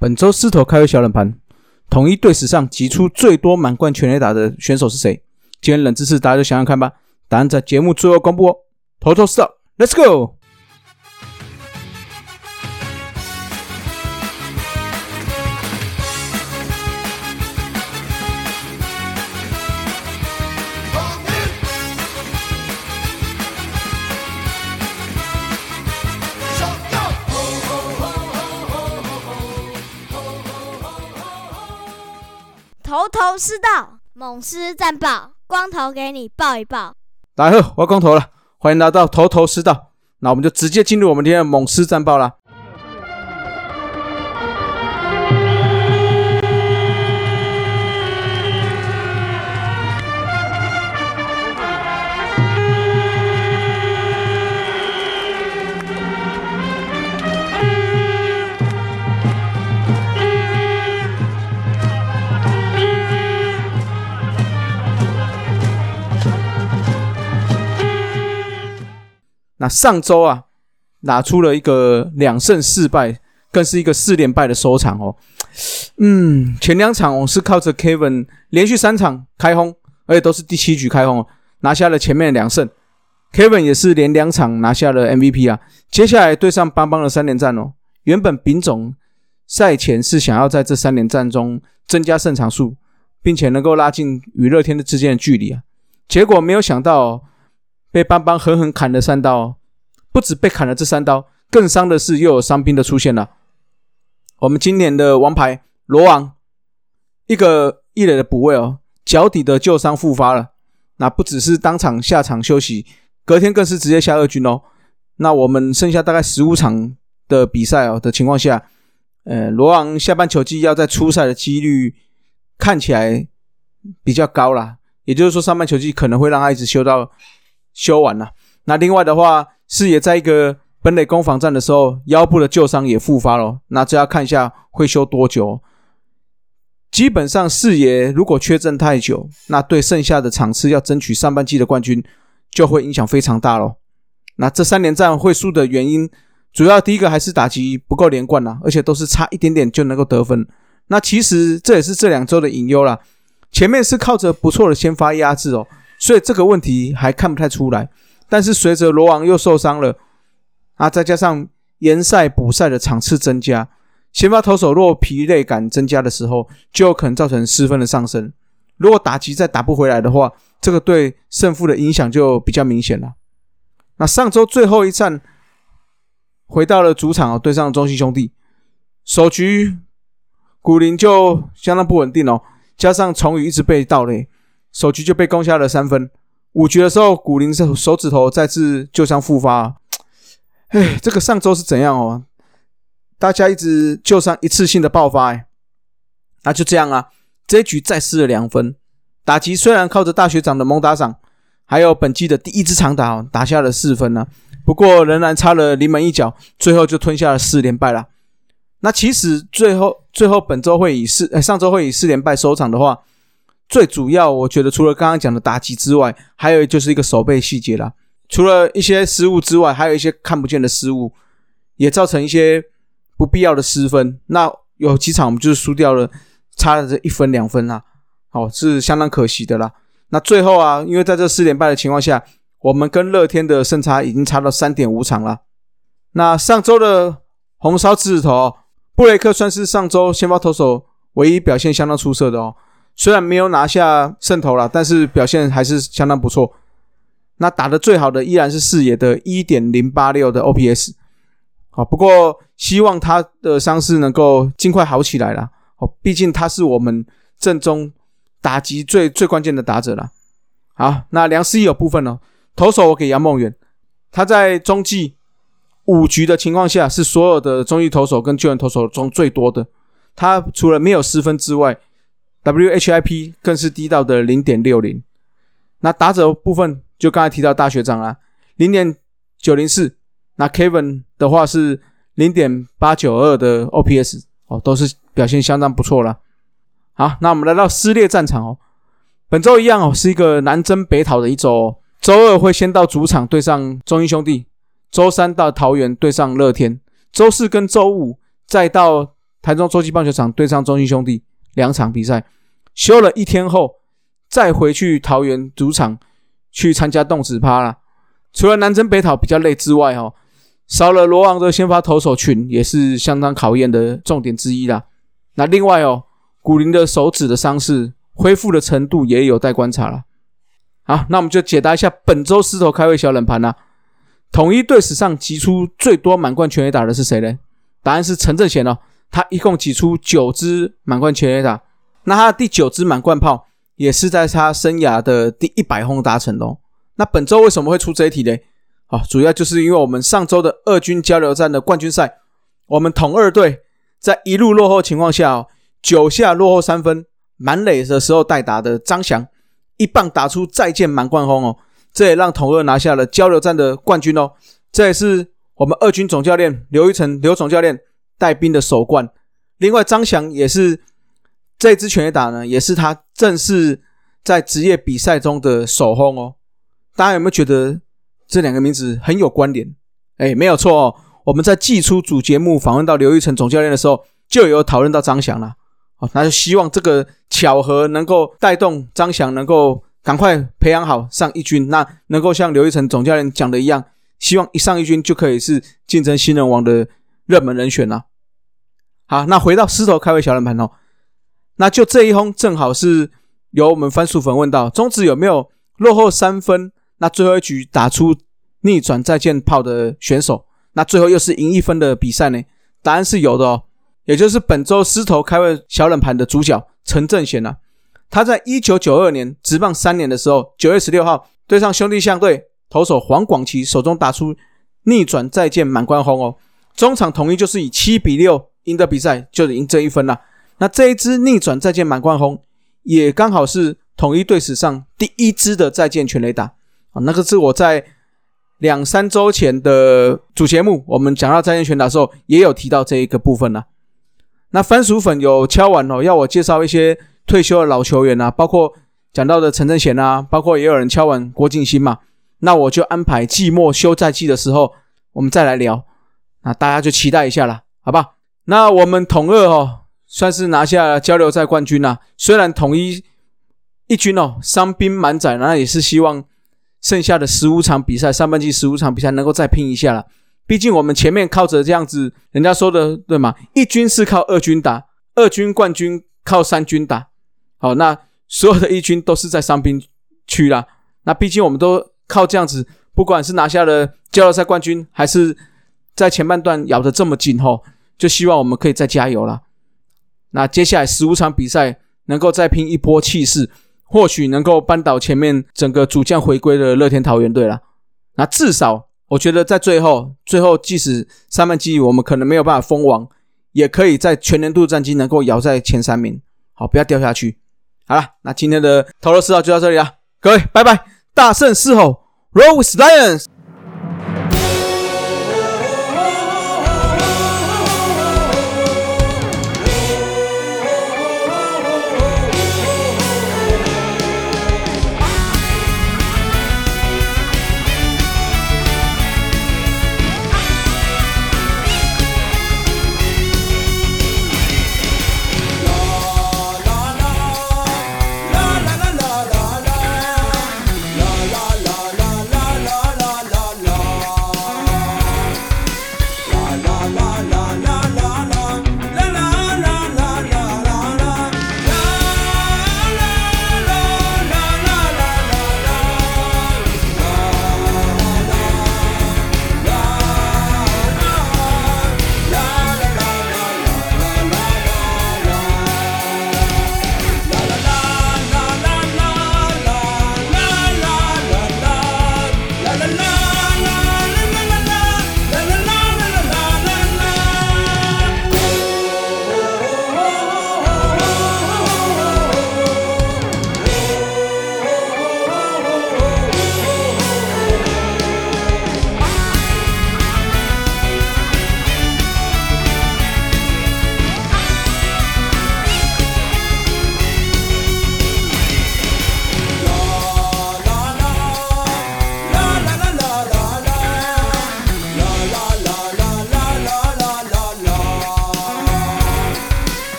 本周狮头开胃小冷盘，统一队史上集出最多满贯全垒打的选手是谁？今天冷知识，大家就想想看吧。答案在节目最后公布哦。头头是道，Let's go！头头是道，猛狮战报，光头给你报一报。大家好，我光头了，欢迎来到头头是道。那我们就直接进入我们今天的猛狮战报了。那上周啊，拿出了一个两胜四败，更是一个四连败的收场哦。嗯，前两场我是靠着 Kevin 连续三场开轰，而且都是第七局开轰，拿下了前面两胜。Kevin 也是连两场拿下了 MVP 啊。接下来对上邦邦的三连战哦，原本丙总赛前是想要在这三连战中增加胜场数，并且能够拉近与乐天的之间的距离啊，结果没有想到。被邦邦狠狠砍了三刀，不止被砍了这三刀，更伤的是又有伤兵的出现了。我们今年的王牌罗王，一个一垒的补位哦，脚底的旧伤复发了。那不只是当场下场休息，隔天更是直接下二军哦。那我们剩下大概十五场的比赛哦的情况下，呃，罗王下半球季要在出赛的几率看起来比较高啦。也就是说，上半球季可能会让他一直休到。修完了，那另外的话，四爷在一个本垒攻防战的时候，腰部的旧伤也复发了。那这要看一下会修多久。基本上四爷如果缺阵太久，那对剩下的场次要争取上半季的冠军，就会影响非常大咯。那这三连战会输的原因，主要第一个还是打击不够连贯呐，而且都是差一点点就能够得分。那其实这也是这两周的隐忧啦。前面是靠着不错的先发压制哦。所以这个问题还看不太出来，但是随着罗王又受伤了，啊，再加上延赛补赛的场次增加，先发投手若疲累感增加的时候，就有可能造成失分的上升。如果打击再打不回来的话，这个对胜负的影响就比较明显了。那上周最后一战回到了主场哦，对上中信兄弟，首局古林就相当不稳定哦，加上崇宇一直被盗垒。首局就被攻下了三分，五局的时候，古林手手指头再次旧伤复发。哎，这个上周是怎样哦？大家一直旧伤一次性的爆发，哎，那就这样啊。这一局再失了两分，打击虽然靠着大学长的猛打赏，还有本季的第一支长打打下了四分呢，不过仍然差了临门一脚，最后就吞下了四连败了。那其实最后最后本周会以四，上周会以四连败收场的话。最主要，我觉得除了刚刚讲的打击之外，还有就是一个手背细节啦。除了一些失误之外，还有一些看不见的失误，也造成一些不必要的失分。那有几场我们就是输掉了，差了这一分两分啊，哦，是相当可惜的啦。那最后啊，因为在这四连败的情况下，我们跟乐天的胜差已经差到三点五场了。那上周的红烧狮子头布雷克算是上周先发投手唯一表现相当出色的哦。虽然没有拿下胜投了，但是表现还是相当不错。那打的最好的依然是四野的一点零八六的 OPS。好，不过希望他的伤势能够尽快好起来了。哦，毕竟他是我们正中打击最最关键的打者了。好，那梁思义有部分呢，投手我给杨梦远，他在中继五局的情况下是所有的中继投手跟救援投手中最多的。他除了没有失分之外，WHIP 更是低到的零点六零，那打者部分就刚才提到大学长啦，零点九零四，那 Kevin 的话是零点八九二的 OPS 哦，都是表现相当不错了。好，那我们来到撕裂战场哦，本周一样哦，是一个南征北讨的一周哦，周二会先到主场对上中英兄弟，周三到桃园对上乐天，周四跟周五再到。台中洲际棒球场对上中信兄弟两场比赛，休了一天后再回去桃园主场去参加动子趴啦。除了南征北讨比较累之外，哦，少了罗昂的先发投手群也是相当考验的重点之一啦。那另外哦，古林的手指的伤势恢复的程度也有待观察了。好，那我们就解答一下本周狮头开胃小冷盘啦。统一队史上挤出最多满贯全垒打的是谁呢？答案是陈正贤哦，他一共挤出九支满贯全垒打。那他第九支满贯炮也是在他生涯的第一百轰达成的。哦。那本周为什么会出这一题呢？好，主要就是因为我们上周的二军交流战的冠军赛，我们统二队在一路落后情况下，哦九下落后三分，满垒的时候代打的张翔一棒打出再见满贯轰哦。这也让统二拿下了交流战的冠军哦，这也是我们二军总教练刘一成刘总教练带兵的首冠。另外，张翔也是这支拳打呢，也是他正式在职业比赛中的首轰哦。大家有没有觉得这两个名字很有关联？哎，没有错哦。我们在季初主节目访问到刘玉成总教练的时候，就有讨论到张翔了。哦，那就希望这个巧合能够带动张翔能够。赶快培养好上一军，那能够像刘玉成总教练讲的一样，希望一上一军就可以是竞争新人王的热门人选了。好，那回到狮头开胃小冷盘哦，那就这一轰正好是由我们番薯粉问到中职有没有落后三分，那最后一局打出逆转再见炮的选手，那最后又是赢一分的比赛呢？答案是有的哦，也就是本周狮头开胃小冷盘的主角陈正贤啊。他在一九九二年执棒三年的时候，九月十六号对上兄弟象队投手黄广奇手中打出逆转再见满贯轰哦，中场统一就是以七比六赢得比赛，就赢这一分了。那这一支逆转再见满贯轰，也刚好是统一队史上第一支的再见全垒打啊！那个是我在两三周前的主节目，我们讲到再见全打的时候，也有提到这一个部分了。那番薯粉有敲完哦，要我介绍一些。退休的老球员啊，包括讲到的陈正贤啊，包括也有人敲完郭敬新嘛，那我就安排季末休赛季的时候，我们再来聊，那大家就期待一下了，好吧？那我们统二哦，算是拿下交流赛冠军啦。虽然统一一军哦伤兵满载，那也是希望剩下的十五场比赛，上半季十五场比赛能够再拼一下了。毕竟我们前面靠着这样子，人家说的对吗？一军是靠二军打，二军冠军靠三军打。好，那所有的一军都是在伤兵区啦。那毕竟我们都靠这样子，不管是拿下了交流赛冠军，还是在前半段咬得这么紧吼，就希望我们可以再加油了。那接下来十五场比赛能够再拼一波气势，或许能够扳倒前面整个主将回归的乐天桃园队了。那至少我觉得在最后，最后即使三半季我们可能没有办法封王，也可以在全年度战绩能够咬在前三名。好，不要掉下去。好了，那今天的投入四号就到这里了，各位拜拜，大胜狮吼，Rose Lions。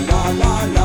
la la la.